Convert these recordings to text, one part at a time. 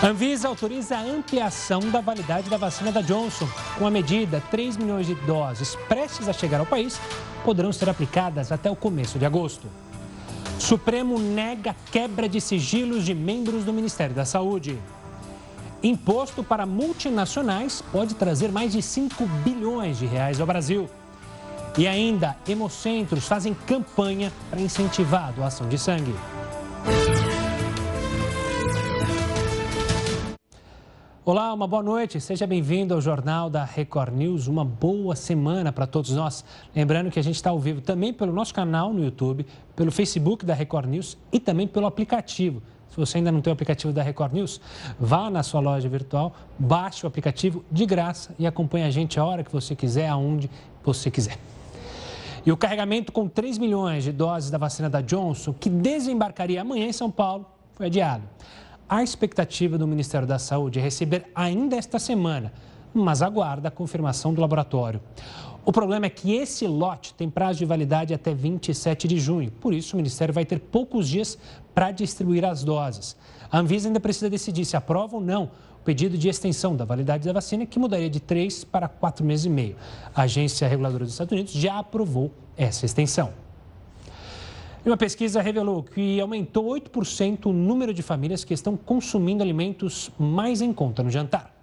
Anvisa autoriza a ampliação da validade da vacina da Johnson. Com a medida, 3 milhões de doses prestes a chegar ao país poderão ser aplicadas até o começo de agosto. Supremo nega quebra de sigilos de membros do Ministério da Saúde. Imposto para multinacionais pode trazer mais de 5 bilhões de reais ao Brasil. E ainda, hemocentros fazem campanha para incentivar a doação de sangue. Olá, uma boa noite. Seja bem-vindo ao Jornal da Record News. Uma boa semana para todos nós. Lembrando que a gente está ao vivo também pelo nosso canal no YouTube, pelo Facebook da Record News e também pelo aplicativo. Se você ainda não tem o aplicativo da Record News, vá na sua loja virtual, baixe o aplicativo de graça e acompanhe a gente a hora que você quiser, aonde você quiser. E o carregamento com 3 milhões de doses da vacina da Johnson, que desembarcaria amanhã em São Paulo, foi adiado. A expectativa do Ministério da Saúde é receber ainda esta semana, mas aguarda a confirmação do laboratório. O problema é que esse lote tem prazo de validade até 27 de junho, por isso o Ministério vai ter poucos dias para distribuir as doses. A Anvisa ainda precisa decidir se aprova ou não o pedido de extensão da validade da vacina, que mudaria de três para quatro meses e meio. A Agência Reguladora dos Estados Unidos já aprovou essa extensão. Uma pesquisa revelou que aumentou 8% o número de famílias que estão consumindo alimentos mais em conta no jantar.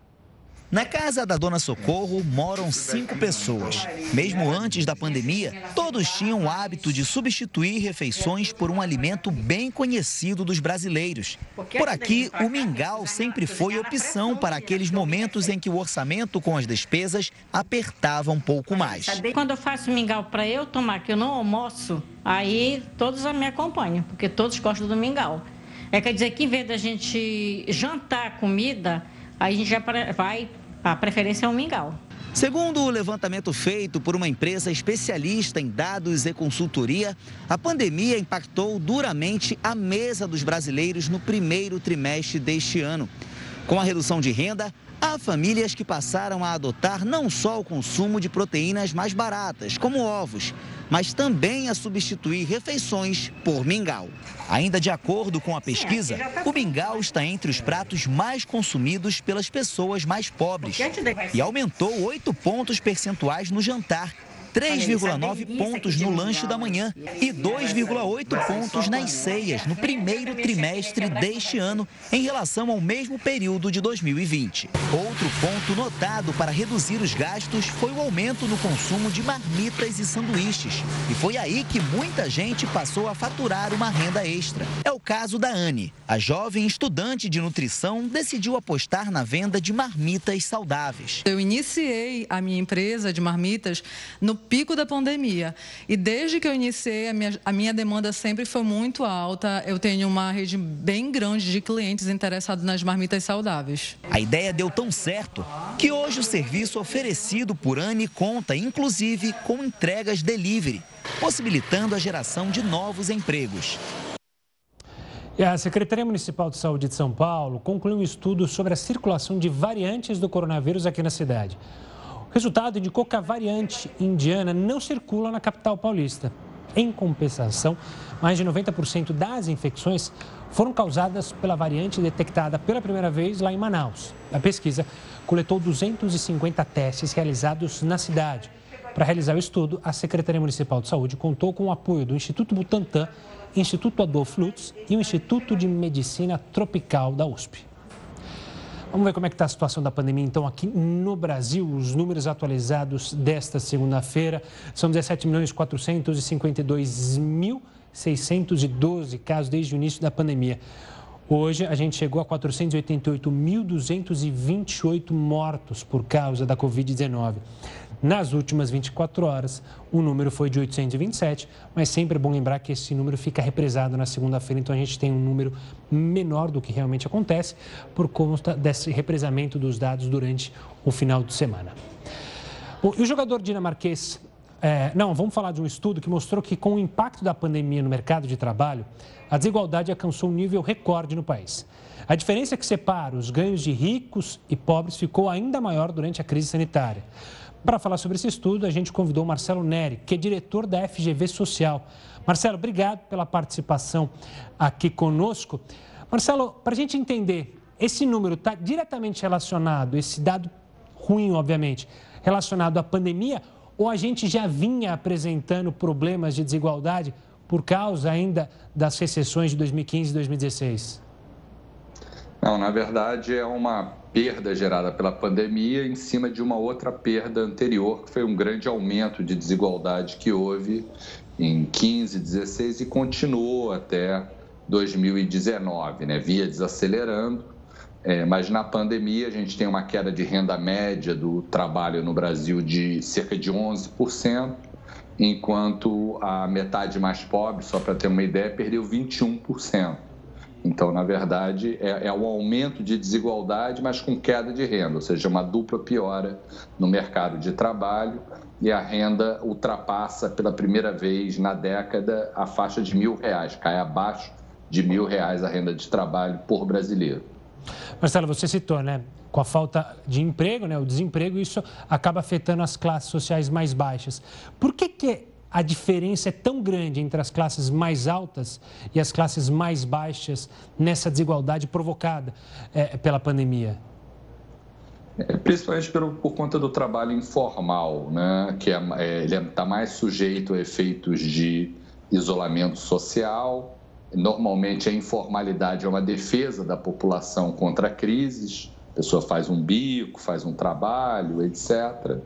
Na casa da dona Socorro moram cinco pessoas. Mesmo antes da pandemia, todos tinham o hábito de substituir refeições por um alimento bem conhecido dos brasileiros. Por aqui, o mingau sempre foi opção para aqueles momentos em que o orçamento com as despesas apertava um pouco mais. Quando eu faço mingau para eu tomar, que eu não almoço, aí todos me acompanham, porque todos gostam do mingau. É quer dizer que em vez da gente jantar comida, a gente já vai, a preferência é um mingau. Segundo o levantamento feito por uma empresa especialista em dados e consultoria, a pandemia impactou duramente a mesa dos brasileiros no primeiro trimestre deste ano. Com a redução de renda, Há famílias que passaram a adotar não só o consumo de proteínas mais baratas, como ovos, mas também a substituir refeições por mingau. Ainda de acordo com a pesquisa, o mingau está entre os pratos mais consumidos pelas pessoas mais pobres e aumentou 8 pontos percentuais no jantar 3,9 pontos no lanche da manhã e 2,8 pontos nas ceias no primeiro trimestre deste ano em relação ao mesmo período de 2020. Outro ponto notado para reduzir os gastos foi o aumento no consumo de marmitas e sanduíches. E foi aí que muita gente passou a faturar uma renda extra. É o caso da Anne. A jovem estudante de nutrição decidiu apostar na venda de marmitas saudáveis. Eu iniciei a minha empresa de marmitas no pico da pandemia. E desde que eu iniciei, a minha, a minha demanda sempre foi muito alta. Eu tenho uma rede bem grande de clientes interessados nas marmitas saudáveis. A ideia deu tão certo que hoje o serviço oferecido por Anne conta, inclusive, com entregas delivery, possibilitando a geração de novos empregos. E a Secretaria Municipal de Saúde de São Paulo concluiu um estudo sobre a circulação de variantes do coronavírus aqui na cidade resultado indicou que a variante indiana não circula na capital paulista. Em compensação, mais de 90% das infecções foram causadas pela variante detectada pela primeira vez lá em Manaus. A pesquisa coletou 250 testes realizados na cidade. Para realizar o estudo, a Secretaria Municipal de Saúde contou com o apoio do Instituto Butantan, Instituto Adolfo Lutz e o Instituto de Medicina Tropical da USP. Vamos ver como é que está a situação da pandemia, então, aqui no Brasil. Os números atualizados desta segunda-feira são 17 milhões 452 mil 612 casos desde o início da pandemia. Hoje, a gente chegou a 488.228 mortos por causa da Covid-19. Nas últimas 24 horas, o número foi de 827, mas sempre é bom lembrar que esse número fica represado na segunda-feira, então a gente tem um número menor do que realmente acontece por conta desse represamento dos dados durante o final de semana. Bom, e o jogador dinamarquês é, não, vamos falar de um estudo que mostrou que, com o impacto da pandemia no mercado de trabalho, a desigualdade alcançou um nível recorde no país. A diferença que separa os ganhos de ricos e pobres ficou ainda maior durante a crise sanitária. Para falar sobre esse estudo, a gente convidou o Marcelo Neri, que é diretor da FGV Social. Marcelo, obrigado pela participação aqui conosco. Marcelo, para a gente entender esse número está diretamente relacionado, esse dado ruim, obviamente, relacionado à pandemia, ou a gente já vinha apresentando problemas de desigualdade por causa ainda das recessões de 2015 e 2016? Não, na verdade é uma perda gerada pela pandemia em cima de uma outra perda anterior, que foi um grande aumento de desigualdade que houve em 15, 16 e continuou até 2019, né? Via desacelerando. É, mas na pandemia a gente tem uma queda de renda média do trabalho no Brasil de cerca de 11%, enquanto a metade mais pobre, só para ter uma ideia, perdeu 21%. Então, na verdade, é, é um aumento de desigualdade, mas com queda de renda, ou seja, uma dupla piora no mercado de trabalho e a renda ultrapassa pela primeira vez na década a faixa de mil reais, cai abaixo de mil reais a renda de trabalho por brasileiro. Marcelo, você citou, né? Com a falta de emprego, né, o desemprego, isso acaba afetando as classes sociais mais baixas. Por que, que a diferença é tão grande entre as classes mais altas e as classes mais baixas nessa desigualdade provocada é, pela pandemia? É, principalmente por conta do trabalho informal, né? que é, é, ele está mais sujeito a efeitos de isolamento social, Normalmente, a informalidade é uma defesa da população contra crises. A pessoa faz um bico, faz um trabalho, etc.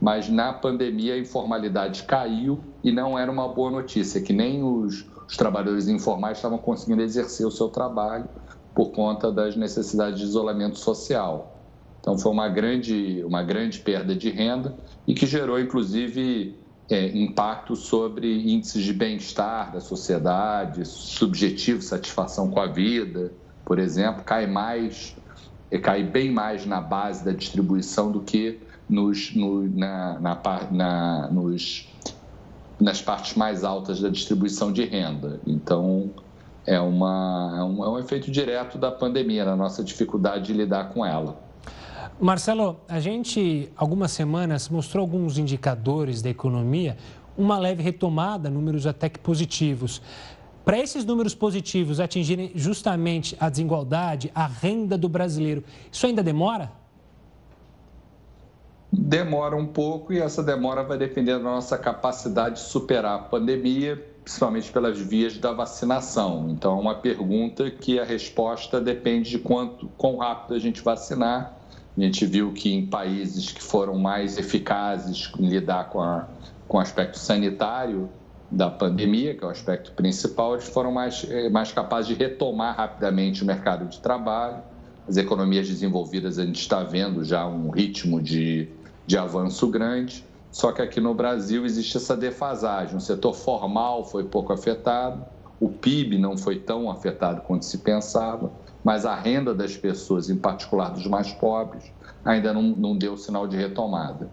Mas na pandemia, a informalidade caiu e não era uma boa notícia, que nem os, os trabalhadores informais estavam conseguindo exercer o seu trabalho por conta das necessidades de isolamento social. Então, foi uma grande, uma grande perda de renda e que gerou, inclusive, é, impacto sobre índices de bem-estar da sociedade, subjetivo, satisfação com a vida, por exemplo, cai mais, é, cai bem mais na base da distribuição do que nos, no, na, na, na, nos, nas partes mais altas da distribuição de renda. Então, é, uma, é, um, é um efeito direto da pandemia, na nossa dificuldade de lidar com ela. Marcelo, a gente, algumas semanas, mostrou alguns indicadores da economia, uma leve retomada, números até que positivos. Para esses números positivos atingirem justamente a desigualdade, a renda do brasileiro, isso ainda demora? Demora um pouco e essa demora vai depender da nossa capacidade de superar a pandemia, principalmente pelas vias da vacinação. Então, é uma pergunta que a resposta depende de quanto, quão rápido a gente vacinar a gente viu que em países que foram mais eficazes em lidar com, a, com o aspecto sanitário da pandemia, que é o aspecto principal, eles foram mais, eh, mais capazes de retomar rapidamente o mercado de trabalho. As economias desenvolvidas, a gente está vendo já um ritmo de, de avanço grande. Só que aqui no Brasil existe essa defasagem. O setor formal foi pouco afetado, o PIB não foi tão afetado quanto se pensava mas a renda das pessoas, em particular dos mais pobres, ainda não, não deu sinal de retomada.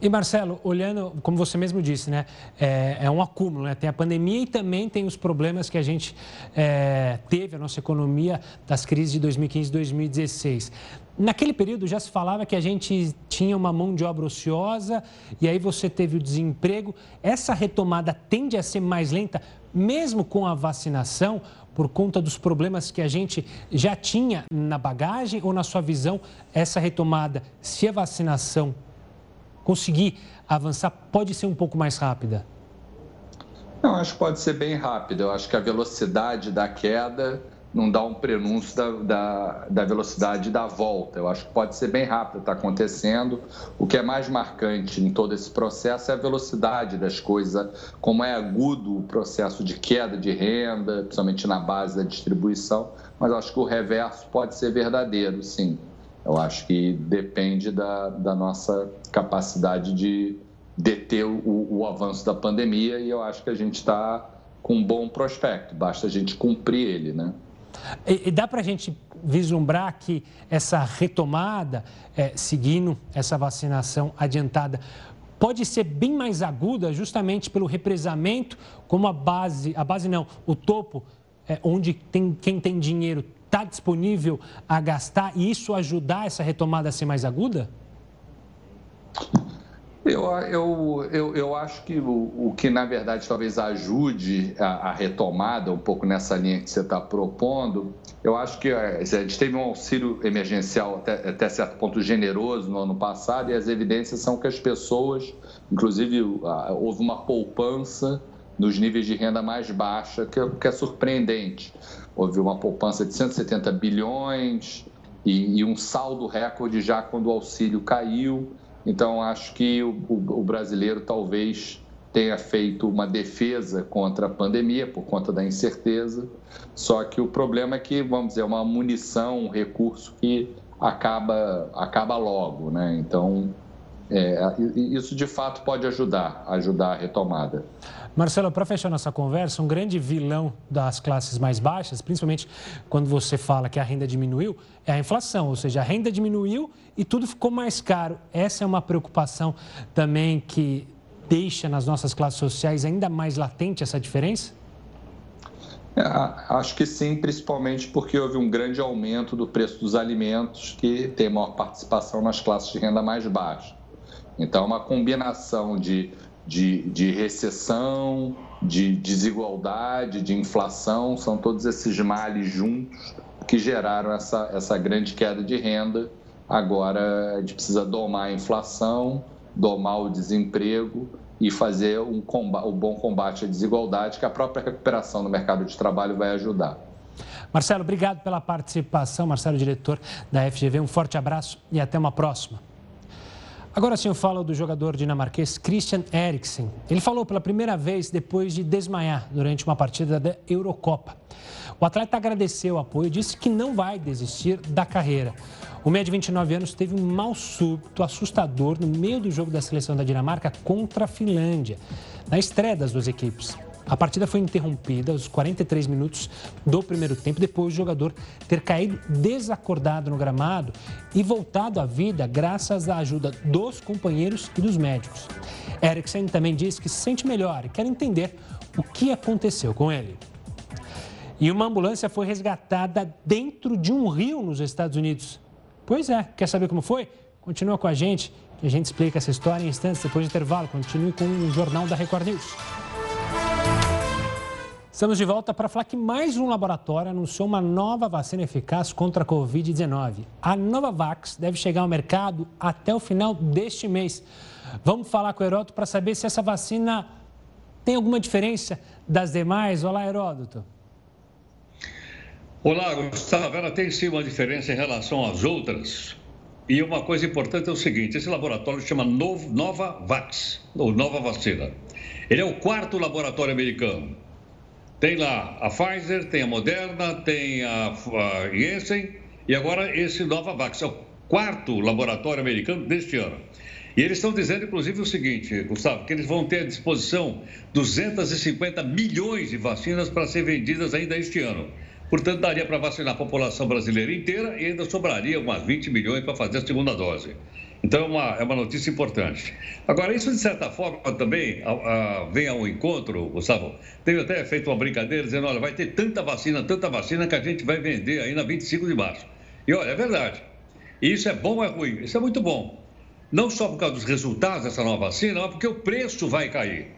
E Marcelo, olhando, como você mesmo disse, né, é, é, um acúmulo, né? Tem a pandemia e também tem os problemas que a gente é, teve, a nossa economia, das crises de 2015 e 2016. Naquele período já se falava que a gente tinha uma mão de obra ociosa e aí você teve o desemprego. Essa retomada tende a ser mais lenta, mesmo com a vacinação, por conta dos problemas que a gente já tinha na bagagem ou, na sua visão, essa retomada, se a vacinação conseguir avançar, pode ser um pouco mais rápida? Não, acho que pode ser bem rápida. Eu acho que a velocidade da queda não dá um prenúncio da, da, da, velocidade da volta. Eu acho que pode ser bem rápido, está acontecendo. O que é mais marcante em todo esse processo é a velocidade das coisas, como é agudo o processo de queda de renda, principalmente na base da distribuição, mas eu acho que o reverso pode ser verdadeiro, sim. Eu acho que depende da, da nossa capacidade de deter o, o avanço da pandemia e eu acho que a gente está com um bom prospecto, basta a gente cumprir ele, né? E, e dá para a gente vislumbrar que essa retomada, é, seguindo essa vacinação adiantada, pode ser bem mais aguda justamente pelo represamento, como a base, a base não, o topo, é, onde tem, quem tem dinheiro está disponível a gastar e isso ajudar essa retomada a ser mais aguda? Eu, eu, eu, eu acho que o, o que, na verdade, talvez ajude a, a retomada um pouco nessa linha que você está propondo, eu acho que é, a gente teve um auxílio emergencial até, até certo ponto generoso no ano passado e as evidências são que as pessoas, inclusive houve uma poupança nos níveis de renda mais baixa, que é, que é surpreendente. Houve uma poupança de 170 bilhões e, e um saldo recorde já quando o auxílio caiu. Então, acho que o, o, o brasileiro talvez tenha feito uma defesa contra a pandemia por conta da incerteza. Só que o problema é que, vamos dizer, é uma munição, um recurso que acaba, acaba logo, né? Então, é, isso de fato pode ajudar, ajudar a retomada. Marcelo, para fechar nossa conversa, um grande vilão das classes mais baixas, principalmente quando você fala que a renda diminuiu, é a inflação, ou seja, a renda diminuiu e tudo ficou mais caro. Essa é uma preocupação também que deixa nas nossas classes sociais ainda mais latente essa diferença? É, acho que sim, principalmente porque houve um grande aumento do preço dos alimentos que tem maior participação nas classes de renda mais baixa. Então, uma combinação de de, de recessão, de desigualdade, de inflação, são todos esses males juntos que geraram essa, essa grande queda de renda. Agora a gente precisa domar a inflação, domar o desemprego e fazer um, combate, um bom combate à desigualdade, que a própria recuperação no mercado de trabalho vai ajudar. Marcelo, obrigado pela participação. Marcelo, diretor da FGV, um forte abraço e até uma próxima. Agora sim eu falo do jogador dinamarquês Christian Eriksen. Ele falou pela primeira vez depois de desmaiar durante uma partida da Eurocopa. O atleta agradeceu o apoio e disse que não vai desistir da carreira. O meia de 29 anos teve um mal súbito assustador no meio do jogo da seleção da Dinamarca contra a Finlândia, na estreia das duas equipes. A partida foi interrompida aos 43 minutos do primeiro tempo, depois do jogador ter caído desacordado no gramado e voltado à vida graças à ajuda dos companheiros e dos médicos. Eriksen também disse que se sente melhor e quer entender o que aconteceu com ele. E uma ambulância foi resgatada dentro de um rio nos Estados Unidos. Pois é, quer saber como foi? Continua com a gente, que a gente explica essa história em instantes depois do intervalo. Continue com o Jornal da Record News. Estamos de volta para falar que mais um laboratório anunciou uma nova vacina eficaz contra a Covid-19. A Novavax deve chegar ao mercado até o final deste mês. Vamos falar com o Heródoto para saber se essa vacina tem alguma diferença das demais. Olá, Heródoto. Olá, Gustavo. Ela tem sim uma diferença em relação às outras. E uma coisa importante é o seguinte: esse laboratório chama Novavax, ou Nova Vacina. Ele é o quarto laboratório americano. Tem lá a Pfizer, tem a Moderna, tem a, a e agora esse Novavax. É o quarto laboratório americano deste ano. E eles estão dizendo, inclusive, o seguinte, Gustavo, que eles vão ter à disposição 250 milhões de vacinas para ser vendidas ainda este ano. Portanto, daria para vacinar a população brasileira inteira e ainda sobraria umas 20 milhões para fazer a segunda dose. Então, é uma, é uma notícia importante. Agora, isso, de certa forma, também a, a, vem ao encontro, Gustavo. Tenho até feito uma brincadeira dizendo: olha, vai ter tanta vacina, tanta vacina que a gente vai vender aí na 25 de março. E olha, é verdade. E isso é bom ou é ruim? Isso é muito bom. Não só por causa dos resultados dessa nova vacina, mas porque o preço vai cair.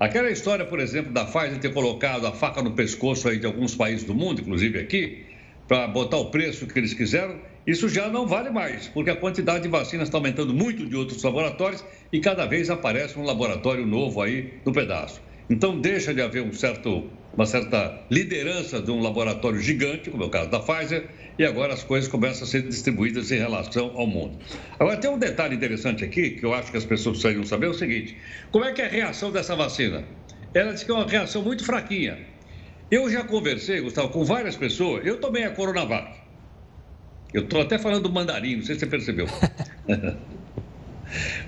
Aquela história, por exemplo, da Pfizer ter colocado a faca no pescoço aí de alguns países do mundo, inclusive aqui, para botar o preço que eles quiseram, isso já não vale mais, porque a quantidade de vacinas está aumentando muito de outros laboratórios e cada vez aparece um laboratório novo aí no pedaço. Então deixa de haver um certo, uma certa liderança de um laboratório gigante, como é o caso da Pfizer, e agora as coisas começam a ser distribuídas em relação ao mundo. Agora tem um detalhe interessante aqui, que eu acho que as pessoas precisariam saber, é o seguinte: como é que é a reação dessa vacina? Ela diz que é uma reação muito fraquinha. Eu já conversei, Gustavo, com várias pessoas, eu tomei a Coronavac. Eu estou até falando mandarim, não sei se você percebeu.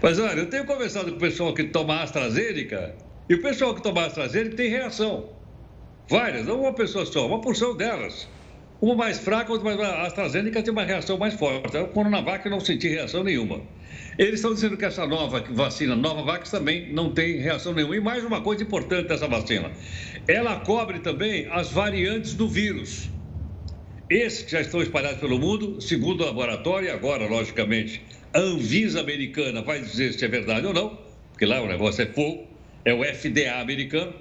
Mas olha, eu tenho conversado com o pessoal que toma AstraZeneca e o pessoal que toma AstraZeneca tem reação. Várias, não uma pessoa só, uma porção delas. Uma mais fraca, outra mais. A AstraZeneca tem uma reação mais forte. A Coronavac eu não senti reação nenhuma. Eles estão dizendo que essa nova vacina, Novavax, também não tem reação nenhuma. E mais uma coisa importante dessa vacina: ela cobre também as variantes do vírus. Esses que já estão espalhados pelo mundo, segundo o laboratório, e agora, logicamente, Anvisa americana vai dizer se é verdade ou não, porque lá o negócio é fogo, é o FDA americano,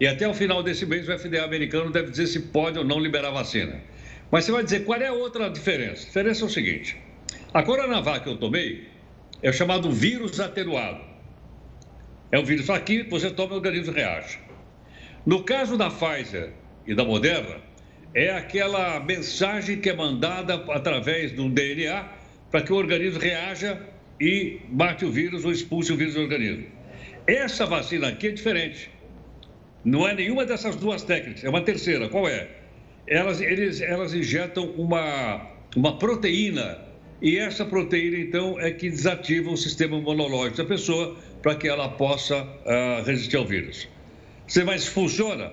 e até o final desse mês o FDA americano deve dizer se pode ou não liberar vacina. Mas você vai dizer qual é a outra diferença? A diferença é o seguinte: a Coronavac que eu tomei é o chamado vírus atenuado. É um vírus aqui, você toma e o organismo reage. No caso da Pfizer e da Moderna, é aquela mensagem que é mandada através do DNA para que o organismo reaja e mate o vírus ou expulse o vírus do organismo. Essa vacina aqui é diferente. Não é nenhuma dessas duas técnicas, é uma terceira. Qual é? Elas, eles, elas injetam uma, uma proteína e essa proteína, então, é que desativa o sistema imunológico da pessoa para que ela possa uh, resistir ao vírus. Você, mas funciona?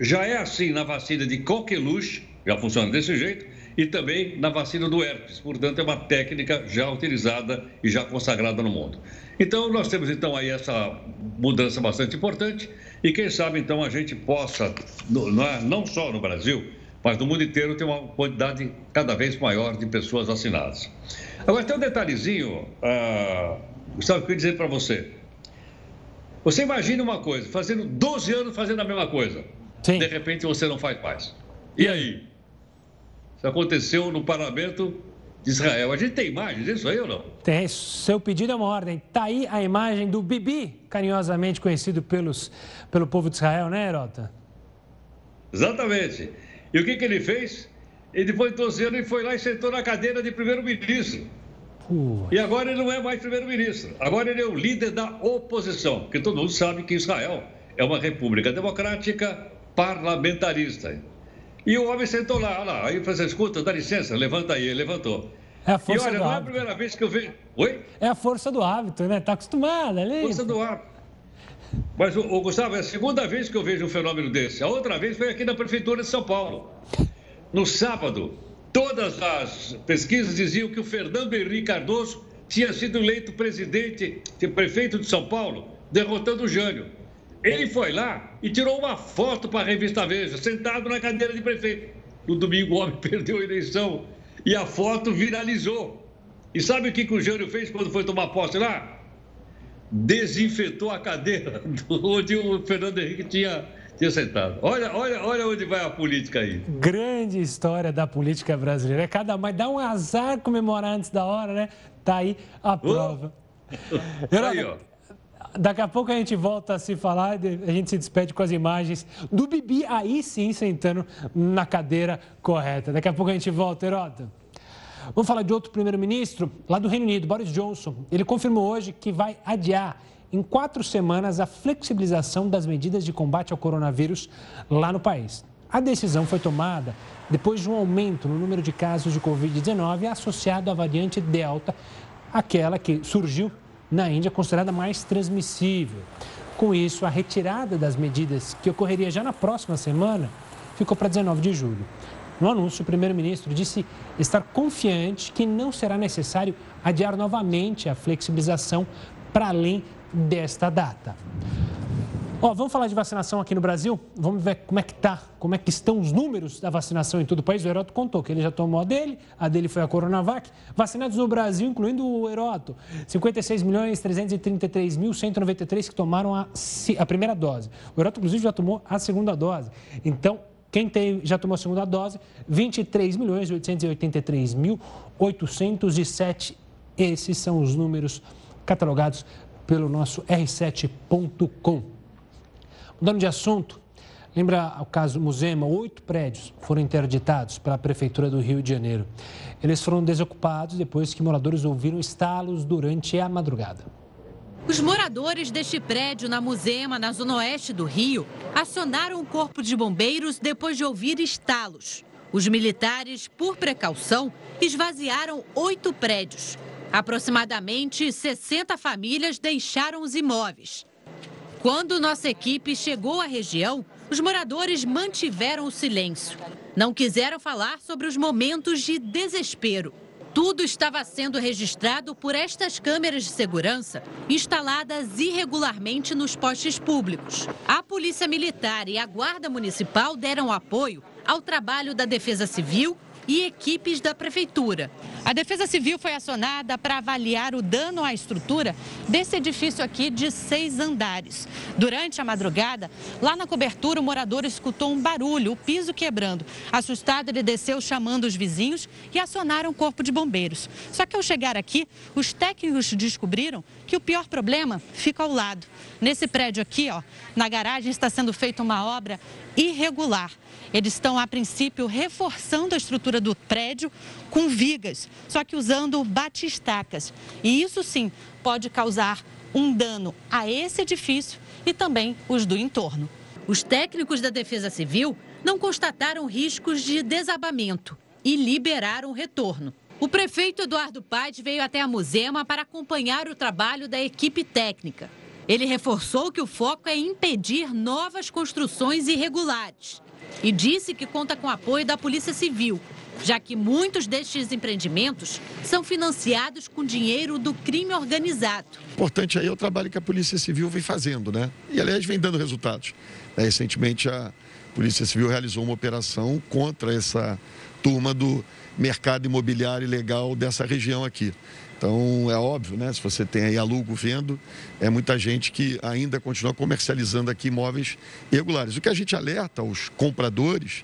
Já é assim na vacina de coqueluche, já funciona desse jeito, e também na vacina do herpes. Portanto, é uma técnica já utilizada e já consagrada no mundo. Então, nós temos então aí essa mudança bastante importante e quem sabe então a gente possa, não só no Brasil, mas no mundo inteiro tem uma quantidade cada vez maior de pessoas vacinadas. Agora, tem um detalhezinho, uh, Gustavo, que eu queria dizer para você. Você imagina uma coisa, fazendo 12 anos fazendo a mesma coisa. Sim. De repente você não faz mais. E aí? Isso aconteceu no parlamento de Israel. A gente tem imagens disso aí ou não? Tem. Seu pedido é uma ordem. Está aí a imagem do Bibi, carinhosamente conhecido pelos, pelo povo de Israel, né, Herota? Exatamente. E o que, que ele fez? Ele, depois de 12 anos, ele foi lá e sentou na cadeira de primeiro-ministro. E agora ele não é mais primeiro-ministro. Agora ele é o líder da oposição. Porque todo mundo sabe que Israel é uma república democrática parlamentarista. E o homem sentou lá, olha lá. Aí eu falei assim, escuta, dá licença, levanta aí. Ele levantou. É a força e olha, não é a primeira vez que eu vejo. Oi? É a força do hábito, né? Tá acostumado ali. Força do hábito. Mas, o, o, Gustavo, é a segunda vez que eu vejo um fenômeno desse. A outra vez foi aqui na Prefeitura de São Paulo. No sábado, todas as pesquisas diziam que o Fernando Henrique Cardoso tinha sido eleito presidente, prefeito de São Paulo, derrotando o Jânio. Ele foi lá e tirou uma foto para a revista Veja, sentado na cadeira de prefeito. No domingo, o homem perdeu a eleição e a foto viralizou. E sabe o que, que o Jânio fez quando foi tomar posse lá? desinfetou a cadeira onde o Fernando Henrique tinha, tinha sentado. Olha, olha, olha onde vai a política aí. Grande história da política brasileira. É cada mais dá um azar comemorar antes da hora, né? Tá aí a prova. Aí, ó. Daqui a pouco a gente volta a se falar, a gente se despede com as imagens do Bibi aí sim sentando na cadeira correta. Daqui a pouco a gente volta, Herota. Vamos falar de outro primeiro-ministro lá do Reino Unido, Boris Johnson. Ele confirmou hoje que vai adiar em quatro semanas a flexibilização das medidas de combate ao coronavírus lá no país. A decisão foi tomada depois de um aumento no número de casos de Covid-19 associado à variante Delta, aquela que surgiu na Índia considerada mais transmissível. Com isso, a retirada das medidas, que ocorreria já na próxima semana, ficou para 19 de julho. No anúncio, o primeiro-ministro disse estar confiante que não será necessário adiar novamente a flexibilização para além desta data. Ó, vamos falar de vacinação aqui no Brasil? Vamos ver como é que tá, como é que estão os números da vacinação em todo o país. O Heroto contou que ele já tomou a dele, a dele foi a Coronavac. Vacinados no Brasil, incluindo o Heroto, 56 milhões 333 mil 193 que tomaram a, a primeira dose. O Heroto, inclusive, já tomou a segunda dose. Então, quem tem, já tomou a segunda dose, 23 milhões 883 mil 807. Esses são os números catalogados pelo nosso r7.com. Mudando de assunto, lembra o caso Musema? Oito prédios foram interditados pela Prefeitura do Rio de Janeiro. Eles foram desocupados depois que moradores ouviram estalos durante a madrugada. Os moradores deste prédio na Musema, na zona oeste do Rio, acionaram o corpo de bombeiros depois de ouvir estalos. Os militares, por precaução, esvaziaram oito prédios. Aproximadamente 60 famílias deixaram os imóveis. Quando nossa equipe chegou à região, os moradores mantiveram o silêncio. Não quiseram falar sobre os momentos de desespero. Tudo estava sendo registrado por estas câmeras de segurança instaladas irregularmente nos postes públicos. A Polícia Militar e a Guarda Municipal deram apoio ao trabalho da Defesa Civil e equipes da prefeitura. A Defesa Civil foi acionada para avaliar o dano à estrutura desse edifício aqui de seis andares. Durante a madrugada, lá na cobertura, o morador escutou um barulho, o piso quebrando. Assustado, ele desceu chamando os vizinhos e acionaram o corpo de bombeiros. Só que ao chegar aqui, os técnicos descobriram que o pior problema fica ao lado. Nesse prédio aqui, ó, na garagem está sendo feita uma obra irregular. Eles estão, a princípio, reforçando a estrutura do prédio com vigas, só que usando batistacas. E isso sim pode causar um dano a esse edifício e também os do entorno. Os técnicos da Defesa Civil não constataram riscos de desabamento e liberaram o retorno. O prefeito Eduardo Paes veio até a Musema para acompanhar o trabalho da equipe técnica. Ele reforçou que o foco é impedir novas construções irregulares e disse que conta com apoio da Polícia Civil, já que muitos destes empreendimentos são financiados com dinheiro do crime organizado. Importante aí é o trabalho que a Polícia Civil vem fazendo, né? E aliás vem dando resultados. É, recentemente a Polícia Civil realizou uma operação contra essa turma do mercado imobiliário ilegal dessa região aqui. Então é óbvio, né? Se você tem aí alugo vendo, é muita gente que ainda continua comercializando aqui imóveis irregulares. O que a gente alerta aos compradores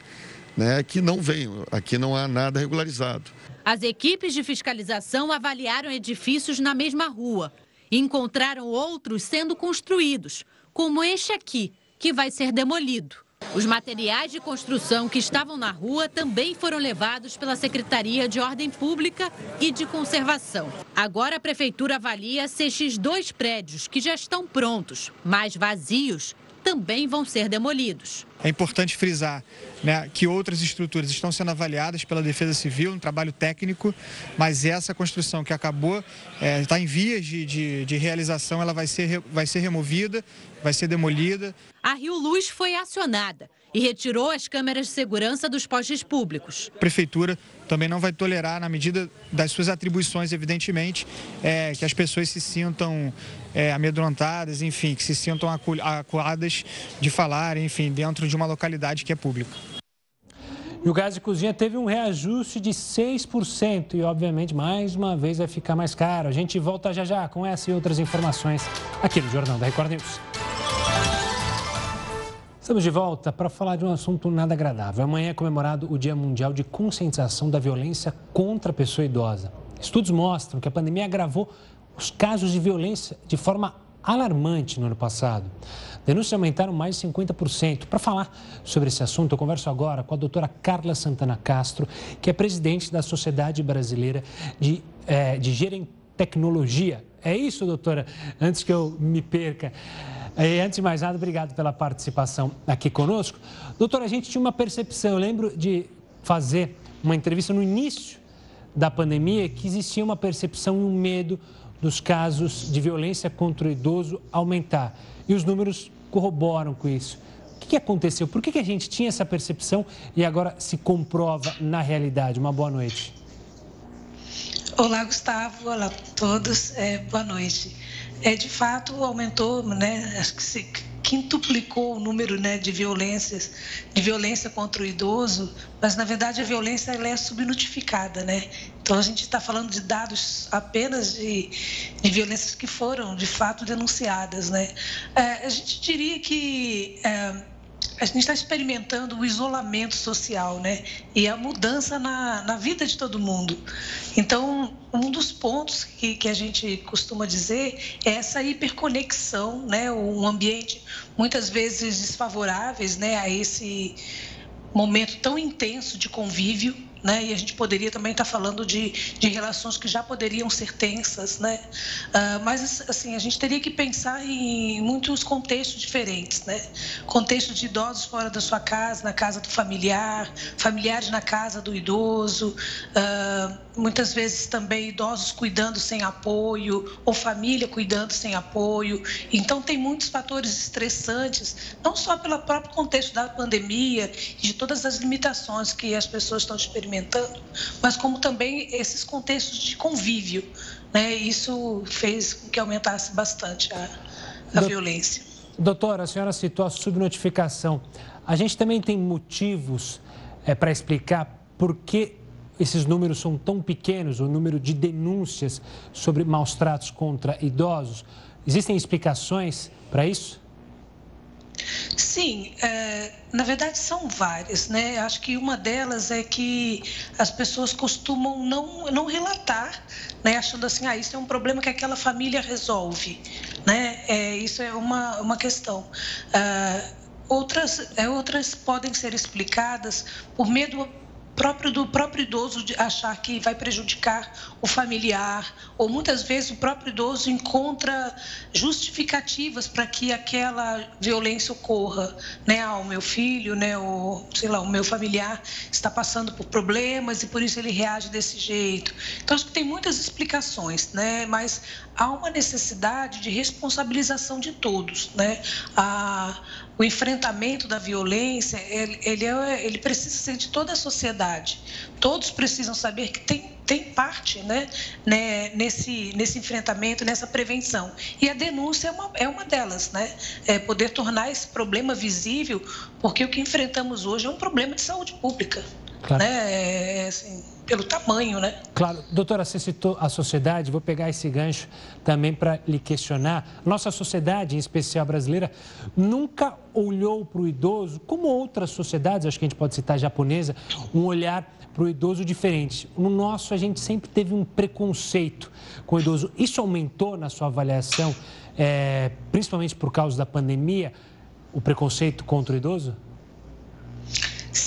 né, é que não venham, aqui não há nada regularizado. As equipes de fiscalização avaliaram edifícios na mesma rua e encontraram outros sendo construídos, como este aqui, que vai ser demolido. Os materiais de construção que estavam na rua também foram levados pela Secretaria de Ordem Pública e de Conservação. Agora a Prefeitura avalia se estes dois prédios, que já estão prontos, mas vazios, também vão ser demolidos. É importante frisar né, que outras estruturas estão sendo avaliadas pela Defesa Civil, um trabalho técnico, mas essa construção que acabou, é, está em vias de, de, de, realização, ela vai ser, vai ser removida, vai ser demolida. A Rio Luz foi acionada e retirou as câmeras de segurança dos postes públicos. A Prefeitura também não vai tolerar, na medida das suas atribuições, evidentemente, é, que as pessoas se sintam é, amedrontadas, enfim, que se sintam acuadas de falar, enfim, dentro de uma localidade que é pública. E o gás de cozinha teve um reajuste de 6% e, obviamente, mais uma vez vai ficar mais caro. A gente volta já já com essa e outras informações aqui no Jornal da Record News. Estamos de volta para falar de um assunto nada agradável. Amanhã é comemorado o Dia Mundial de Conscientização da Violência contra a Pessoa Idosa. Estudos mostram que a pandemia agravou os casos de violência de forma alarmante no ano passado. Denúncias aumentaram mais de 50%. Para falar sobre esse assunto, eu converso agora com a doutora Carla Santana Castro, que é presidente da Sociedade Brasileira de, é, de Gerentecnologia. É isso, doutora? Antes que eu me perca. E antes de mais nada, obrigado pela participação aqui conosco. Doutora, a gente tinha uma percepção, eu lembro de fazer uma entrevista no início da pandemia que existia uma percepção e um medo dos casos de violência contra o idoso aumentar. E os números corroboram com isso. O que, aconteceu? Por que a gente tinha essa percepção e agora se comprova na realidade? Uma boa noite. Olá, Gustavo. Olá a todos. É, boa noite. É, de fato, aumentou, né? Acho que se quintuplicou o número né, de violências, de violência contra o idoso, mas na verdade a violência ela é subnotificada, né? Então a gente está falando de dados apenas de, de, violências que foram de fato denunciadas, né? É, a gente diria que é, a gente está experimentando o isolamento social, né? E a mudança na, na vida de todo mundo. Então, um dos pontos que, que a gente costuma dizer é essa hiperconexão, né? Um ambiente muitas vezes desfavoráveis, né? A esse momento tão intenso de convívio né? E a gente poderia também estar falando de, de relações que já poderiam ser tensas, né? Uh, mas assim a gente teria que pensar em muitos contextos diferentes, né? Contexto de idosos fora da sua casa, na casa do familiar, familiares na casa do idoso, uh, muitas vezes também idosos cuidando sem apoio ou família cuidando sem apoio. Então tem muitos fatores estressantes, não só pelo próprio contexto da pandemia e de todas as limitações que as pessoas estão experimentando experimentando, mas como também esses contextos de convívio. Né? Isso fez com que aumentasse bastante a, a Do... violência. Doutora, a senhora citou a subnotificação. A gente também tem motivos é, para explicar por que esses números são tão pequenos, o número de denúncias sobre maus tratos contra idosos? Existem explicações para isso? Sim, é, na verdade são várias, né? Acho que uma delas é que as pessoas costumam não, não relatar, né? Achando assim, ah, isso é um problema que aquela família resolve, né? É, isso é uma, uma questão. É, outras, é, outras podem ser explicadas por medo próprio do próprio idoso achar que vai prejudicar o familiar, ou muitas vezes o próprio idoso encontra justificativas para que aquela violência ocorra, né? Ah, o meu filho, né, o, sei lá, o meu familiar está passando por problemas e por isso ele reage desse jeito. Então acho que tem muitas explicações, né? Mas há uma necessidade de responsabilização de todos, né? A, o enfrentamento da violência, ele, ele, é, ele, precisa ser de toda a sociedade. Todos precisam saber que tem, tem parte né, né, nesse, nesse enfrentamento, nessa prevenção. E a denúncia é uma, é uma delas, né? É poder tornar esse problema visível, porque o que enfrentamos hoje é um problema de saúde pública. Claro. Né? É, é assim, pelo tamanho, né? Claro. Doutora, você citou a sociedade, vou pegar esse gancho também para lhe questionar. Nossa sociedade, em especial brasileira, nunca olhou para o idoso, como outras sociedades, acho que a gente pode citar a japonesa, um olhar para o idoso diferente. No nosso, a gente sempre teve um preconceito com o idoso. Isso aumentou na sua avaliação, é, principalmente por causa da pandemia, o preconceito contra o idoso?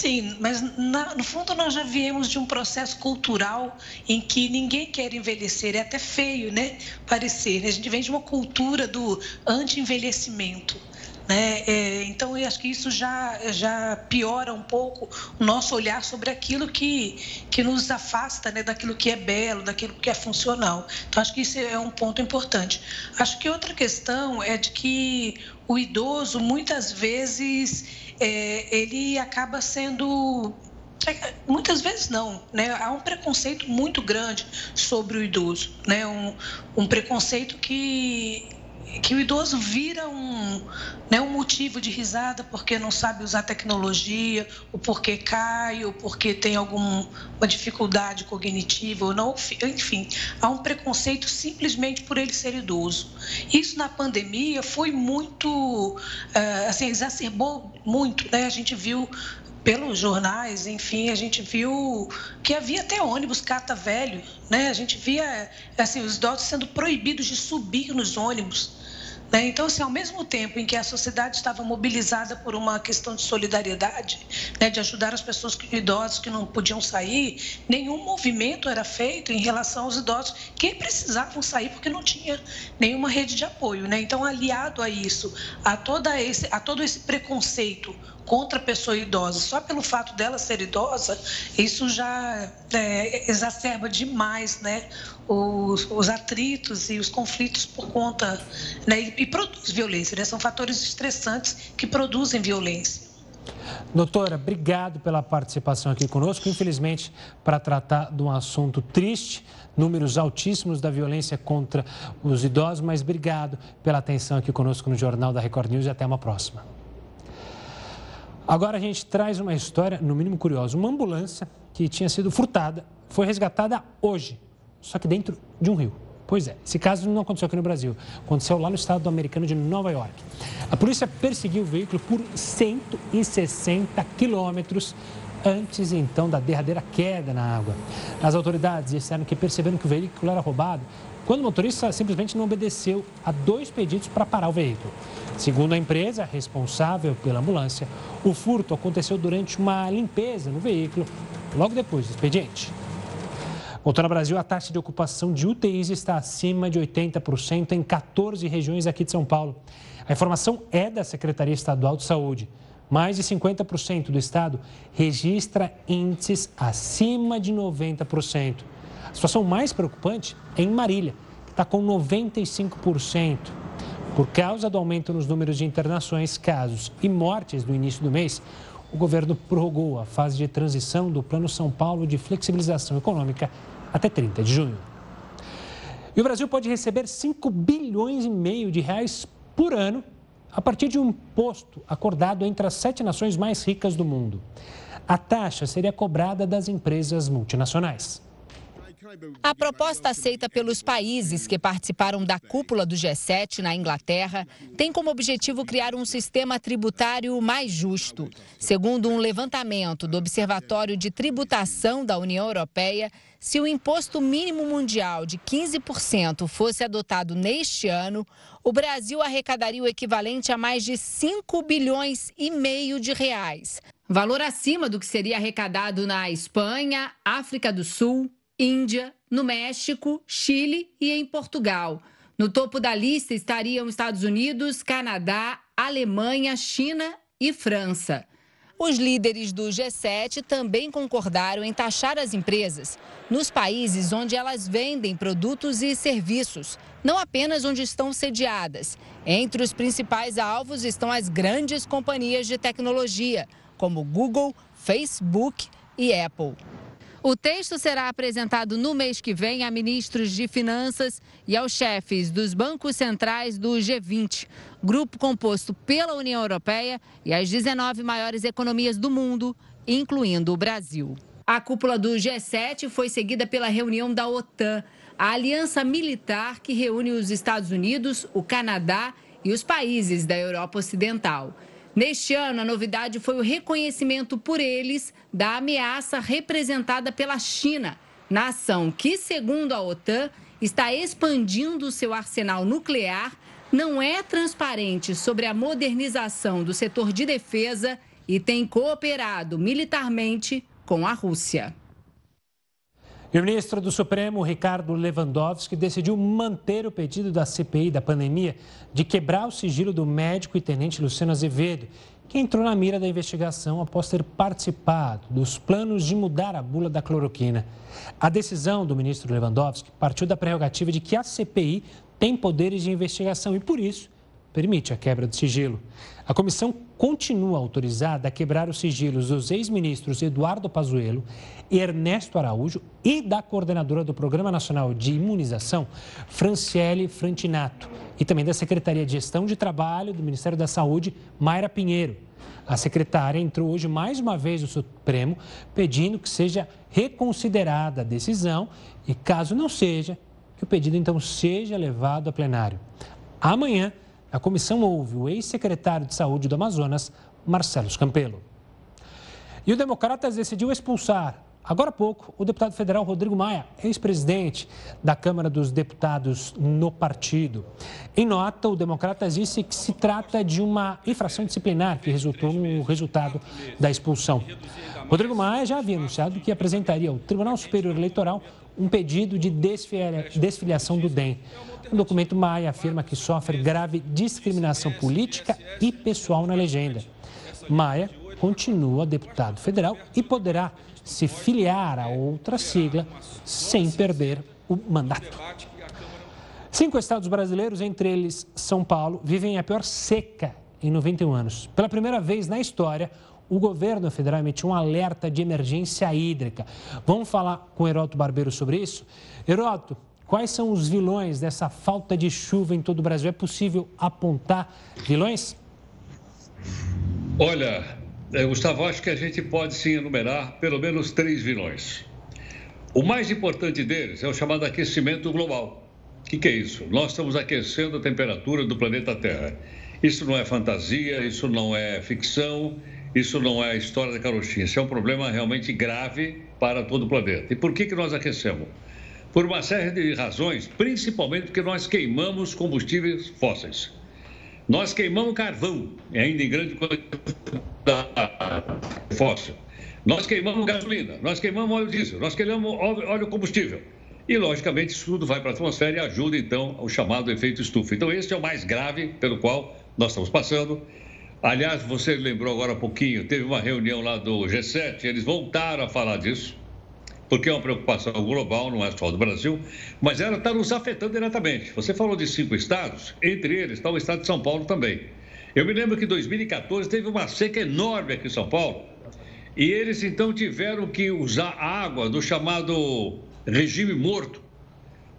Sim, mas na, no fundo nós já viemos de um processo cultural em que ninguém quer envelhecer, é até feio, né? Parecer. A gente vem de uma cultura do anti-envelhecimento. Né? É, então, eu acho que isso já, já piora um pouco o nosso olhar sobre aquilo que, que nos afasta né, daquilo que é belo, daquilo que é funcional. Então, acho que isso é um ponto importante. Acho que outra questão é de que o idoso, muitas vezes, é, ele acaba sendo Muitas vezes não, né? Há um preconceito muito grande sobre o idoso, né? Um, um preconceito que que o idoso vira um, né, um motivo de risada porque não sabe usar tecnologia, o porquê cai, ou porque tem alguma dificuldade cognitiva ou não, enfim, há um preconceito simplesmente por ele ser idoso. Isso na pandemia foi muito, eh, assim, exacerbou muito, né? A gente viu pelos jornais, enfim, a gente viu que havia até ônibus cata velho, né? A gente via assim os idosos sendo proibidos de subir nos ônibus. Né? Então, assim, ao mesmo tempo em que a sociedade estava mobilizada por uma questão de solidariedade, né, de ajudar as pessoas idosas que não podiam sair, nenhum movimento era feito em relação aos idosos que precisavam sair porque não tinha nenhuma rede de apoio. Né? Então, aliado a isso, a, toda esse, a todo esse preconceito contra a pessoa idosa, só pelo fato dela ser idosa, isso já é, exacerba demais né, os, os, atritos e os conflitos por conta. Né, e, produz violência, né, são fatores estressantes que produzem violência. Doutora, obrigado pela participação aqui conosco. Infelizmente, para tratar de um assunto triste, números altíssimos da violência contra os idosos, mas obrigado pela atenção aqui conosco no Jornal da Record News e até uma próxima. Agora a gente traz uma história, no mínimo curiosa. Uma ambulância que tinha sido furtada foi resgatada hoje, só que dentro de um rio. Pois é, esse caso não aconteceu aqui no Brasil, aconteceu lá no estado americano de Nova York. A polícia perseguiu o veículo por 160 quilômetros antes então da derradeira queda na água. As autoridades disseram que perceberam que o veículo era roubado quando o motorista simplesmente não obedeceu a dois pedidos para parar o veículo. Segundo a empresa responsável pela ambulância, o furto aconteceu durante uma limpeza no veículo, logo depois do expediente. Ao Brasil, a taxa de ocupação de UTIs está acima de 80% em 14 regiões aqui de São Paulo. A informação é da Secretaria Estadual de Saúde. Mais de 50% do estado registra índices acima de 90%. A situação mais preocupante é em Marília, que está com 95%. Por causa do aumento nos números de internações, casos e mortes no início do mês, o governo prorrogou a fase de transição do Plano São Paulo de flexibilização econômica até 30 de junho. E o Brasil pode receber 5 bilhões e meio de reais por ano a partir de um imposto acordado entre as sete nações mais ricas do mundo. A taxa seria cobrada das empresas multinacionais. A proposta aceita pelos países que participaram da cúpula do G7 na Inglaterra tem como objetivo criar um sistema tributário mais justo. Segundo um levantamento do Observatório de Tributação da União Europeia, se o imposto mínimo mundial de 15% fosse adotado neste ano, o Brasil arrecadaria o equivalente a mais de 5 bilhões e meio de reais. Valor acima do que seria arrecadado na Espanha, África do Sul, Índia, no México, Chile e em Portugal. No topo da lista estariam Estados Unidos, Canadá, Alemanha, China e França. Os líderes do G7 também concordaram em taxar as empresas nos países onde elas vendem produtos e serviços, não apenas onde estão sediadas. Entre os principais alvos estão as grandes companhias de tecnologia, como Google, Facebook e Apple. O texto será apresentado no mês que vem a ministros de Finanças e aos chefes dos bancos centrais do G20, grupo composto pela União Europeia e as 19 maiores economias do mundo, incluindo o Brasil. A cúpula do G7 foi seguida pela reunião da OTAN, a aliança militar que reúne os Estados Unidos, o Canadá e os países da Europa Ocidental. Neste ano, a novidade foi o reconhecimento por eles da ameaça representada pela China, nação que, segundo a OTAN, está expandindo seu arsenal nuclear, não é transparente sobre a modernização do setor de defesa e tem cooperado militarmente com a Rússia. E o ministro do Supremo, Ricardo Lewandowski, decidiu manter o pedido da CPI da pandemia de quebrar o sigilo do médico e tenente Luciano Azevedo, que entrou na mira da investigação após ter participado dos planos de mudar a bula da cloroquina. A decisão do ministro Lewandowski partiu da prerrogativa de que a CPI tem poderes de investigação e, por isso, permite a quebra do sigilo. A comissão continua autorizada a quebrar os sigilos dos ex-ministros Eduardo Pazuello, Ernesto Araújo e da coordenadora do Programa Nacional de Imunização, Franciele Frantinato, e também da Secretaria de Gestão de Trabalho do Ministério da Saúde, Mayra Pinheiro. A secretária entrou hoje mais uma vez no Supremo pedindo que seja reconsiderada a decisão e, caso não seja, que o pedido então seja levado a plenário. Amanhã, a comissão ouve o ex-secretário de Saúde do Amazonas, Marcelo Campelo. E o Democratas decidiu expulsar, agora há pouco, o deputado federal Rodrigo Maia, ex-presidente da Câmara dos Deputados no partido. Em nota, o Democratas disse que se trata de uma infração disciplinar que resultou no resultado da expulsão. Rodrigo Maia já havia anunciado que apresentaria ao Tribunal Superior Eleitoral um pedido de desfiliação do DEM. O documento Maia afirma que sofre grave discriminação política e pessoal na legenda. Maia continua deputado federal e poderá se filiar a outra sigla sem perder o mandato. Cinco estados brasileiros, entre eles São Paulo, vivem a pior seca em 91 anos. Pela primeira vez na história, o governo federal emitiu um alerta de emergência hídrica. Vamos falar com Heroto Barbeiro sobre isso? Heroto, quais são os vilões dessa falta de chuva em todo o Brasil? É possível apontar vilões? Olha, é, Gustavo, acho que a gente pode sim enumerar pelo menos três vilões. O mais importante deles é o chamado aquecimento global. O que, que é isso? Nós estamos aquecendo a temperatura do planeta Terra. Isso não é fantasia, isso não é ficção, isso não é a história da carochinha, isso é um problema realmente grave para todo o planeta. E por que, que nós aquecemos? Por uma série de razões, principalmente porque nós queimamos combustíveis fósseis. Nós queimamos carvão, ainda em grande quantidade fóssil. Nós queimamos gasolina, nós queimamos óleo diesel, nós queimamos óleo combustível. E, logicamente, isso tudo vai para a atmosfera e ajuda, então, o chamado efeito estufa. Então, esse é o mais grave pelo qual nós estamos passando. Aliás, você lembrou agora há pouquinho, teve uma reunião lá do G7, eles voltaram a falar disso, porque é uma preocupação global, não é só do Brasil, mas ela está nos afetando diretamente. Você falou de cinco estados, entre eles está o estado de São Paulo também. Eu me lembro que em 2014 teve uma seca enorme aqui em São Paulo, e eles então tiveram que usar água do chamado regime morto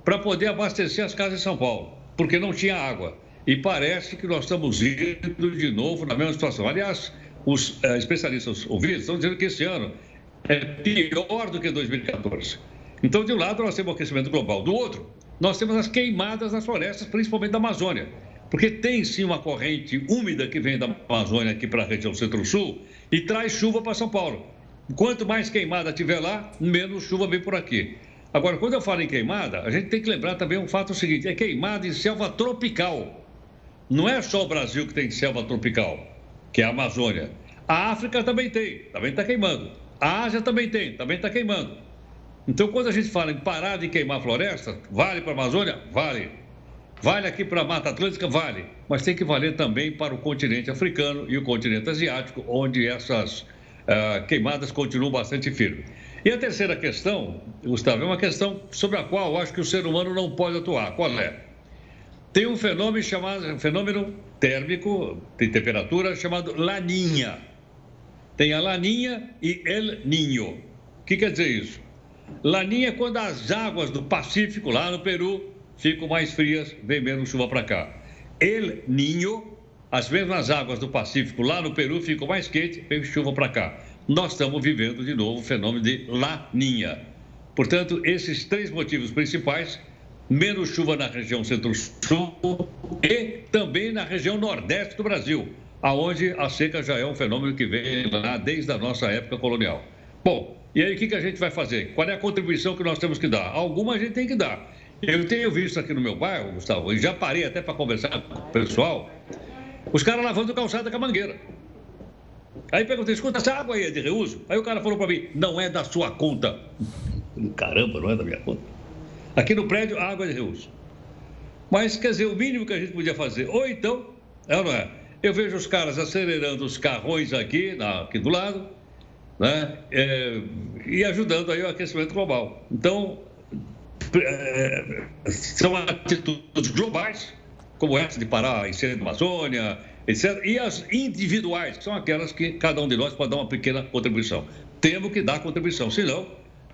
para poder abastecer as casas em São Paulo, porque não tinha água. E parece que nós estamos indo de novo na mesma situação. Aliás, os uh, especialistas ouvidos estão dizendo que esse ano é pior do que 2014. Então, de um lado, nós temos o aquecimento global, do outro, nós temos as queimadas nas florestas, principalmente da Amazônia. Porque tem sim uma corrente úmida que vem da Amazônia aqui para a região centro-sul e traz chuva para São Paulo. Quanto mais queimada tiver lá, menos chuva vem por aqui. Agora, quando eu falo em queimada, a gente tem que lembrar também um fato seguinte: é queimada em selva tropical. Não é só o Brasil que tem selva tropical, que é a Amazônia. A África também tem, também está queimando. A Ásia também tem, também está queimando. Então, quando a gente fala em parar de queimar floresta, vale para a Amazônia? Vale. Vale aqui para a Mata Atlântica? Vale. Mas tem que valer também para o continente africano e o continente asiático, onde essas uh, queimadas continuam bastante firmes. E a terceira questão, Gustavo, é uma questão sobre a qual eu acho que o ser humano não pode atuar. Qual é? Tem um fenômeno chamado um fenômeno térmico de temperatura chamado laninha. Tem a laninha e el ninho. O que quer dizer isso? Laninha é quando as águas do Pacífico, lá no Peru, ficam mais frias, vem menos chuva para cá. El Ninho, as mesmas águas do Pacífico, lá no Peru, ficam mais quentes, vem chuva para cá. Nós estamos vivendo de novo o fenômeno de Laninha. Portanto, esses três motivos principais menos chuva na região centro-sul e também na região nordeste do Brasil, aonde a seca já é um fenômeno que vem lá desde a nossa época colonial. Bom, e aí, o que, que a gente vai fazer? Qual é a contribuição que nós temos que dar? Alguma a gente tem que dar. Eu tenho visto aqui no meu bairro, Gustavo, e já parei até para conversar com o pessoal, os caras lavando calçada com a mangueira. Aí perguntei, escuta, essa água aí é de reuso? Aí o cara falou para mim, não é da sua conta. Caramba, não é da minha conta. Aqui no prédio, água é de reuso. Mas, quer dizer, o mínimo que a gente podia fazer, ou então, é ou não é? Eu vejo os caras acelerando os carrões aqui, aqui do lado, né? É, e ajudando aí o aquecimento global. Então, é, são atitudes globais, como essa de parar a incêndio da Amazônia, etc. E as individuais, que são aquelas que cada um de nós pode dar uma pequena contribuição. Temos que dar contribuição, senão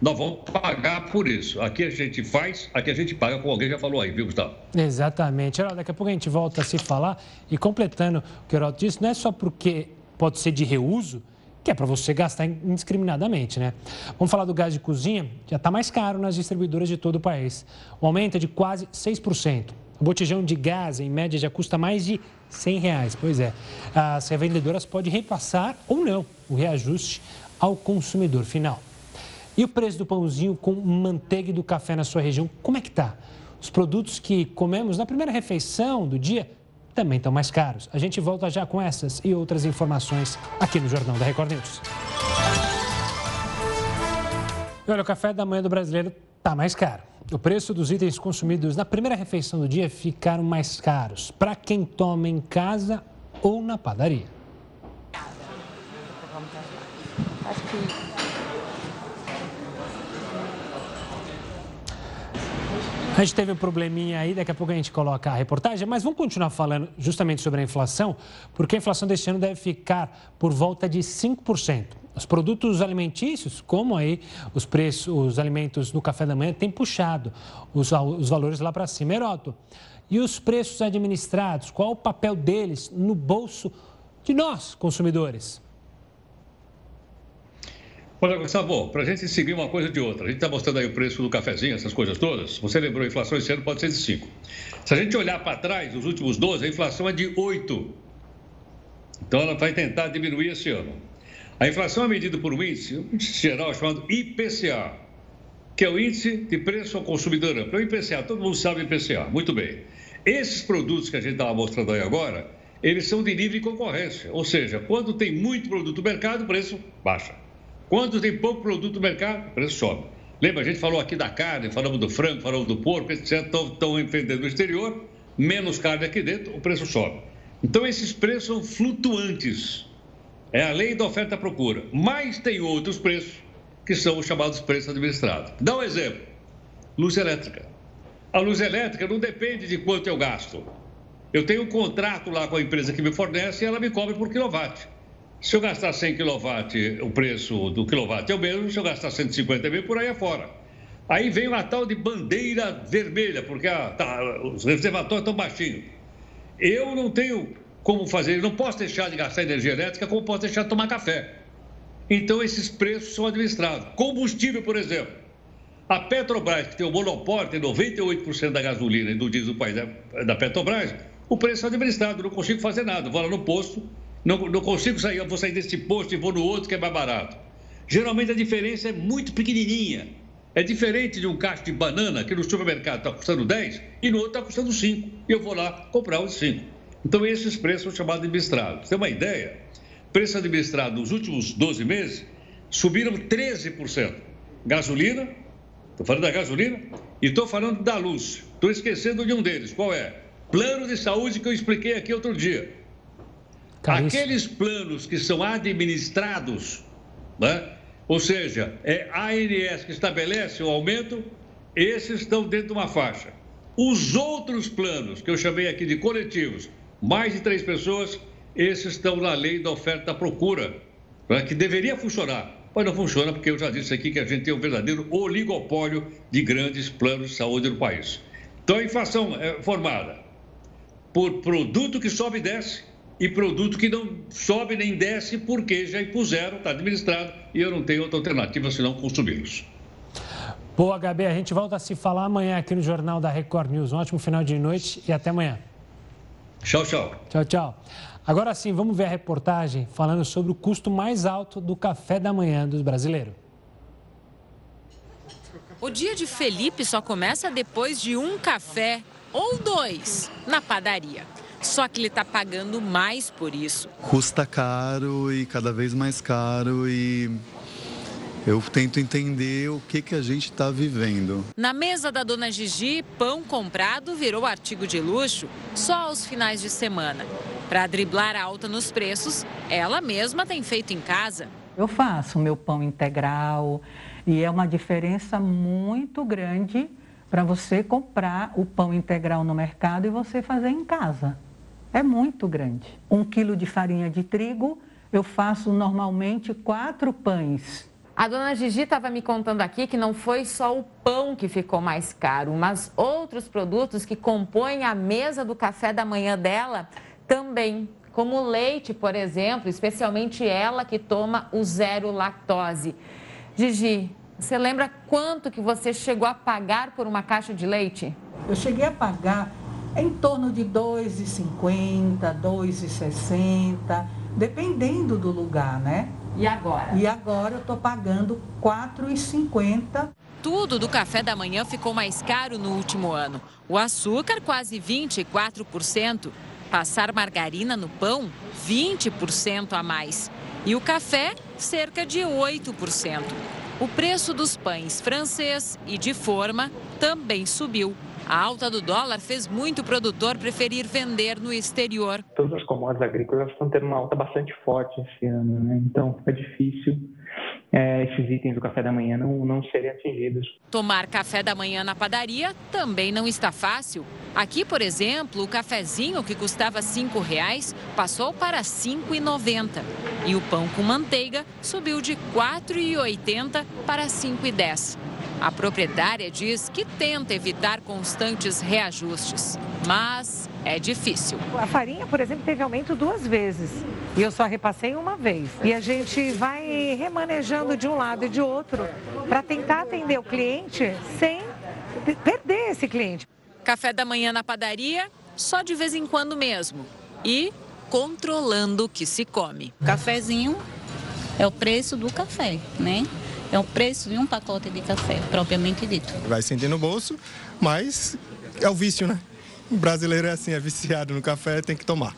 nós vamos pagar por isso. Aqui a gente faz, aqui a gente paga, como alguém já falou aí, viu, Gustavo? Exatamente. Daqui a pouco a gente volta a se falar e completando o que o Heraldo disse, não é só porque pode ser de reuso, que é para você gastar indiscriminadamente, né? Vamos falar do gás de cozinha, já está mais caro nas distribuidoras de todo o país. O aumento é de quase 6%. O botijão de gás, em média, já custa mais de 100 reais. Pois é, as revendedoras podem repassar ou não o reajuste ao consumidor final. E o preço do pãozinho com manteiga e do café na sua região, como é que está? Os produtos que comemos na primeira refeição do dia também estão mais caros. A gente volta já com essas e outras informações aqui no Jornal da Record News. E olha, o café da manhã do brasileiro está mais caro. O preço dos itens consumidos na primeira refeição do dia ficaram mais caros para quem toma em casa ou na padaria. Acho que A gente teve um probleminha aí, daqui a pouco a gente coloca a reportagem, mas vamos continuar falando justamente sobre a inflação, porque a inflação deste ano deve ficar por volta de 5%. Os produtos alimentícios, como aí os preços, os alimentos no café da manhã, têm puxado os, os valores lá para cima. Heroto, e os preços administrados, qual o papel deles no bolso de nós, consumidores? Olha, Gustavo, para a gente seguir uma coisa de outra, a gente está mostrando aí o preço do cafezinho, essas coisas todas. Você lembrou, a inflação esse ano pode ser de 5. Se a gente olhar para trás, os últimos 12, a inflação é de 8. Então ela vai tentar diminuir esse ano. A inflação é medida por um índice, um índice geral chamado IPCA, que é o índice de preço ao consumidor amplo. É o IPCA, todo mundo sabe o IPCA, muito bem. Esses produtos que a gente estava mostrando aí agora, eles são de livre concorrência, ou seja, quando tem muito produto no mercado, o preço baixa. Quando tem pouco produto no mercado, o preço sobe. Lembra, a gente falou aqui da carne, falamos do frango, falamos do porco, etc. Estão vendendo no exterior, menos carne aqui dentro, o preço sobe. Então, esses preços são flutuantes. É a lei da oferta e procura. Mas tem outros preços, que são os chamados preços administrados. Dá um exemplo: luz elétrica. A luz elétrica não depende de quanto eu gasto. Eu tenho um contrato lá com a empresa que me fornece e ela me cobra por quilowatt. Se eu gastar 100 kW, o preço do quilowatt é o mesmo, se eu gastar 150 mil, por aí afora. Aí vem uma tal de bandeira vermelha, porque a, tá, os reservatórios estão baixinhos. Eu não tenho como fazer, não posso deixar de gastar energia elétrica como posso deixar de tomar café. Então, esses preços são administrados. Combustível, por exemplo. A Petrobras, que tem o monopólio, tem 98% da gasolina e do diesel do país da Petrobras, o preço é administrado, não consigo fazer nada. Vou lá no posto, não, não consigo sair, vou sair desse posto e vou no outro que é mais barato. Geralmente a diferença é muito pequenininha. É diferente de um cacho de banana que no supermercado está custando 10 e no outro está custando 5. E eu vou lá comprar os 5. Então, esses preços são chamados administrados. Você tem uma ideia? Preço administrado nos últimos 12 meses subiram 13%. Gasolina, estou falando da gasolina, e estou falando da luz. Estou esquecendo de um deles. Qual é? Plano de saúde que eu expliquei aqui outro dia. Caríssimo. Aqueles planos que são administrados, né? ou seja, é a ANS que estabelece o aumento, esses estão dentro de uma faixa. Os outros planos, que eu chamei aqui de coletivos, mais de três pessoas, esses estão na lei da oferta e procura, né, que deveria funcionar, mas não funciona porque eu já disse aqui que a gente tem um verdadeiro oligopólio de grandes planos de saúde no país. Então a inflação é formada por produto que sobe e desce e produto que não sobe nem desce porque já impuseram, está administrado e eu não tenho outra alternativa senão consumi-los. Boa, Gabi, a gente volta a se falar amanhã aqui no Jornal da Record News. Um ótimo final de noite e até amanhã. Tchau, tchau. Tchau, tchau. Agora sim, vamos ver a reportagem falando sobre o custo mais alto do café da manhã dos brasileiros. O dia de Felipe só começa depois de um café ou dois na padaria. Só que ele está pagando mais por isso. Custa caro e cada vez mais caro e eu tento entender o que, que a gente está vivendo. Na mesa da dona Gigi, pão comprado virou artigo de luxo só aos finais de semana. Para driblar a alta nos preços, ela mesma tem feito em casa. Eu faço o meu pão integral e é uma diferença muito grande para você comprar o pão integral no mercado e você fazer em casa. É muito grande. Um quilo de farinha de trigo, eu faço normalmente quatro pães a dona Gigi estava me contando aqui que não foi só o pão que ficou mais caro, mas outros produtos que compõem a mesa do café da manhã dela também, como leite, por exemplo, especialmente ela que toma o zero lactose. Gigi, você lembra quanto que você chegou a pagar por uma caixa de leite? Eu cheguei a pagar em torno de R$ 2,50, R$ 2,60, dependendo do lugar, né? E agora? E agora eu estou pagando R$ 4,50. Tudo do café da manhã ficou mais caro no último ano. O açúcar, quase 24%. Passar margarina no pão, 20% a mais. E o café, cerca de 8%. O preço dos pães francês e de forma também subiu. A alta do dólar fez muito produtor preferir vender no exterior. Todas as commodities agrícolas estão tendo uma alta bastante forte esse ano, né? então é difícil é, esses itens do café da manhã não, não serem atingidos. Tomar café da manhã na padaria também não está fácil. Aqui, por exemplo, o cafezinho que custava R$ 5,00 passou para R$ 5,90. E o pão com manteiga subiu de R$ 4,80 para R$ 5,10. A proprietária diz que tenta evitar constantes reajustes, mas é difícil. A farinha, por exemplo, teve aumento duas vezes e eu só repassei uma vez. E a gente vai remanejando de um lado e de outro para tentar atender o cliente sem perder esse cliente. Café da manhã na padaria, só de vez em quando mesmo. E controlando o que se come. Cafezinho é o preço do café, né? É o preço de um pacote de café, propriamente dito. Vai sentir no bolso, mas é o vício, né? O brasileiro é assim, é viciado no café, tem que tomar.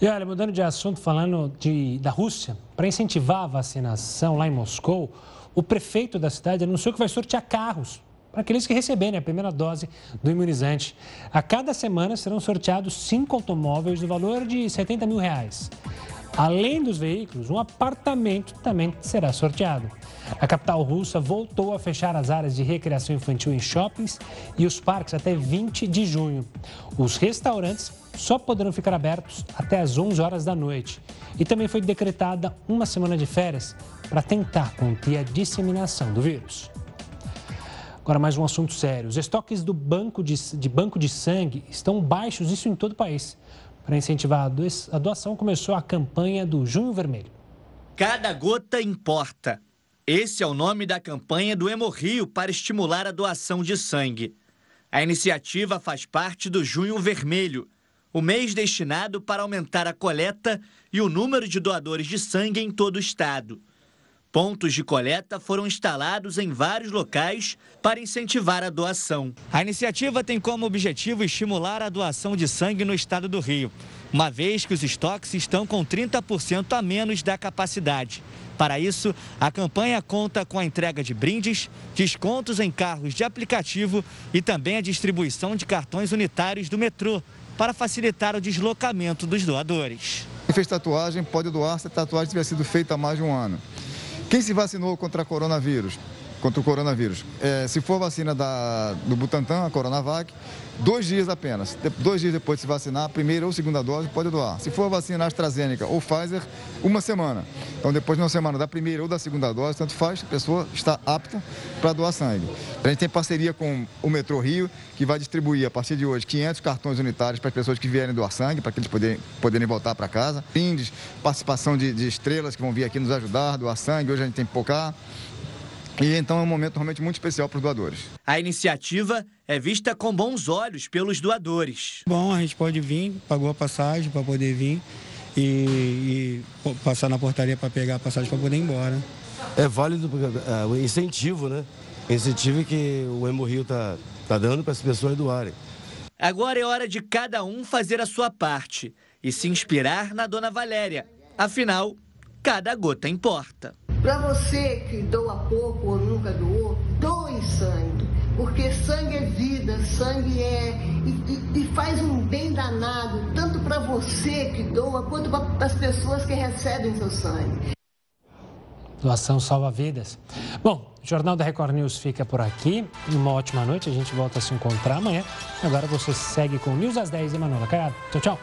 E olha, mudando de assunto, falando de, da Rússia, para incentivar a vacinação lá em Moscou, o prefeito da cidade anunciou que vai sortear carros para aqueles que receberem a primeira dose do imunizante. A cada semana serão sorteados cinco automóveis do valor de 70 mil reais. Além dos veículos, um apartamento também será sorteado. A capital russa voltou a fechar as áreas de recreação infantil em shoppings e os parques até 20 de junho. Os restaurantes só poderão ficar abertos até às 11 horas da noite. E também foi decretada uma semana de férias para tentar conter a disseminação do vírus. Agora, mais um assunto sério. Os estoques do banco de, de banco de sangue estão baixos, isso em todo o país. Para incentivar a doação, começou a campanha do Junho Vermelho. Cada gota importa. Esse é o nome da campanha do Hemorrio para estimular a doação de sangue. A iniciativa faz parte do Junho Vermelho, o mês destinado para aumentar a coleta e o número de doadores de sangue em todo o estado. Pontos de coleta foram instalados em vários locais para incentivar a doação. A iniciativa tem como objetivo estimular a doação de sangue no estado do Rio, uma vez que os estoques estão com 30% a menos da capacidade. Para isso, a campanha conta com a entrega de brindes, descontos em carros de aplicativo e também a distribuição de cartões unitários do metrô para facilitar o deslocamento dos doadores. Quem fez tatuagem pode doar se a tatuagem tiver sido feita há mais de um ano. Quem se vacinou contra coronavírus contra o coronavírus. É, se for vacina da, do Butantan, a Coronavac, dois dias apenas. Dois dias depois de se vacinar, a primeira ou segunda dose pode doar. Se for a vacina AstraZeneca ou Pfizer, uma semana. Então, depois de uma semana da primeira ou da segunda dose, tanto faz, a pessoa está apta para doar sangue. A gente tem parceria com o Metrô Rio, que vai distribuir a partir de hoje 500 cartões unitários para as pessoas que vierem doar sangue, para que eles poderem, poderem voltar para casa. Brindes, participação de, de estrelas que vão vir aqui nos ajudar, doar sangue. Hoje a gente tem poucar. E então é um momento realmente muito especial para os doadores. A iniciativa é vista com bons olhos pelos doadores. Bom, a gente pode vir, pagou a passagem para poder vir e, e passar na portaria para pegar a passagem para poder ir embora. É válido é, o incentivo, né? Incentivo que o Hemorrio está tá dando para as pessoas doarem. Agora é hora de cada um fazer a sua parte e se inspirar na Dona Valéria. Afinal, cada gota importa. Para você que doa pouco ou nunca doou, doe sangue, porque sangue é vida, sangue é. e, e faz um bem danado, tanto para você que doa, quanto para as pessoas que recebem seu sangue. Doação salva vidas. Bom, o Jornal da Record News fica por aqui. Uma ótima noite. A gente volta a se encontrar amanhã. Agora você segue com News às 10 e Manuela Caiado. Tchau, tchau.